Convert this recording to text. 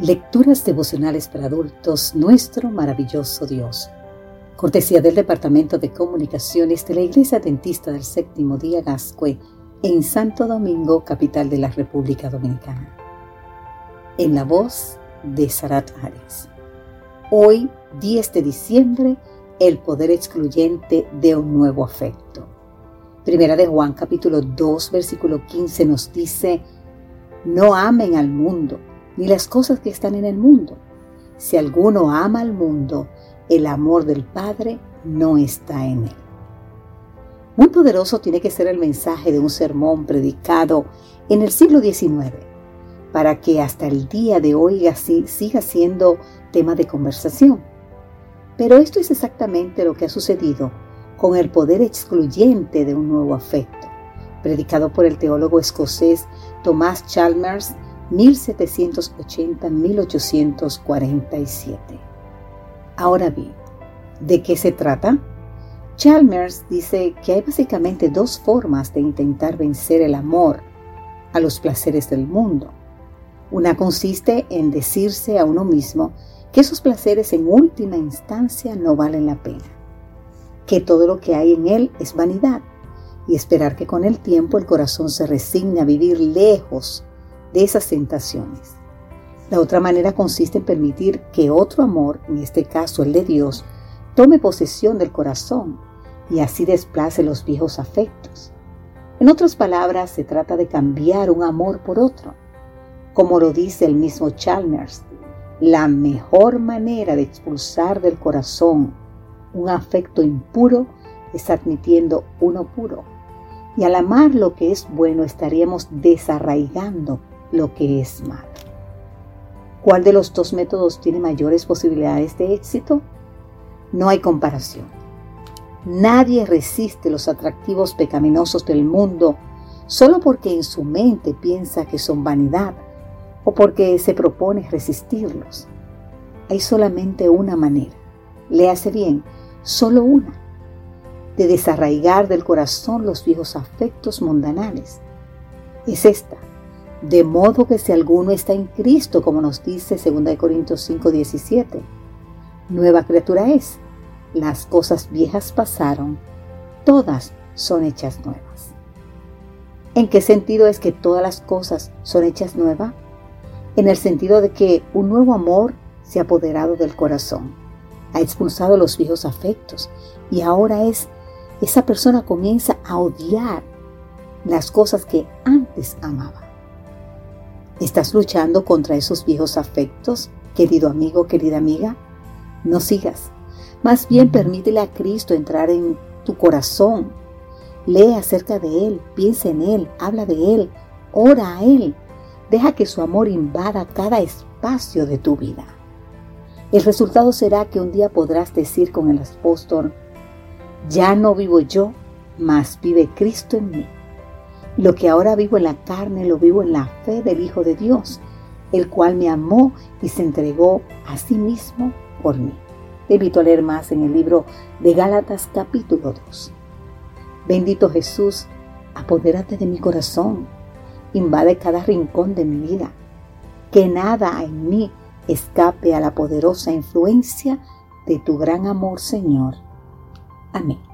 Lecturas devocionales para adultos, nuestro maravilloso Dios. Cortesía del Departamento de Comunicaciones de la Iglesia Dentista del Séptimo Día Gascue en Santo Domingo, capital de la República Dominicana. En la voz de Sarat Arias. Hoy, 10 de diciembre, el poder excluyente de un nuevo afecto. Primera de Juan capítulo 2 versículo 15 nos dice, no amen al mundo ni las cosas que están en el mundo. Si alguno ama al mundo, el amor del Padre no está en él. Muy poderoso tiene que ser el mensaje de un sermón predicado en el siglo XIX para que hasta el día de hoy siga siendo tema de conversación. Pero esto es exactamente lo que ha sucedido con el poder excluyente de un nuevo afecto, predicado por el teólogo escocés Thomas Chalmers 1780-1847. Ahora bien, ¿de qué se trata? Chalmers dice que hay básicamente dos formas de intentar vencer el amor a los placeres del mundo. Una consiste en decirse a uno mismo que esos placeres en última instancia no valen la pena, que todo lo que hay en él es vanidad y esperar que con el tiempo el corazón se resigne a vivir lejos de esas tentaciones. La otra manera consiste en permitir que otro amor, en este caso el de Dios, tome posesión del corazón y así desplace los viejos afectos. En otras palabras, se trata de cambiar un amor por otro. Como lo dice el mismo Chalmers, la mejor manera de expulsar del corazón un afecto impuro es admitiendo uno puro. Y al amar lo que es bueno estaríamos desarraigando lo que es malo. ¿Cuál de los dos métodos tiene mayores posibilidades de éxito? No hay comparación. Nadie resiste los atractivos pecaminosos del mundo solo porque en su mente piensa que son vanidad o porque se propone resistirlos. Hay solamente una manera, le hace bien, solo una, de desarraigar del corazón los viejos afectos mundanales. Es esta, de modo que si alguno está en Cristo, como nos dice 2 Corintios 5, 17, nueva criatura es. Las cosas viejas pasaron, todas son hechas nuevas. ¿En qué sentido es que todas las cosas son hechas nuevas? En el sentido de que un nuevo amor se ha apoderado del corazón, ha expulsado los viejos afectos y ahora es esa persona comienza a odiar las cosas que antes amaba. ¿Estás luchando contra esos viejos afectos, querido amigo, querida amiga? No sigas. Más bien permítele a Cristo entrar en tu corazón. Lee acerca de Él, piensa en Él, habla de Él, ora a Él. Deja que su amor invada cada espacio de tu vida. El resultado será que un día podrás decir con el apóstol, ya no vivo yo, mas vive Cristo en mí. Lo que ahora vivo en la carne lo vivo en la fe del Hijo de Dios, el cual me amó y se entregó a sí mismo por mí. Te invito a leer más en el libro de Gálatas capítulo 2. Bendito Jesús, apodérate de mi corazón, invade cada rincón de mi vida, que nada en mí escape a la poderosa influencia de tu gran amor, Señor. Amén.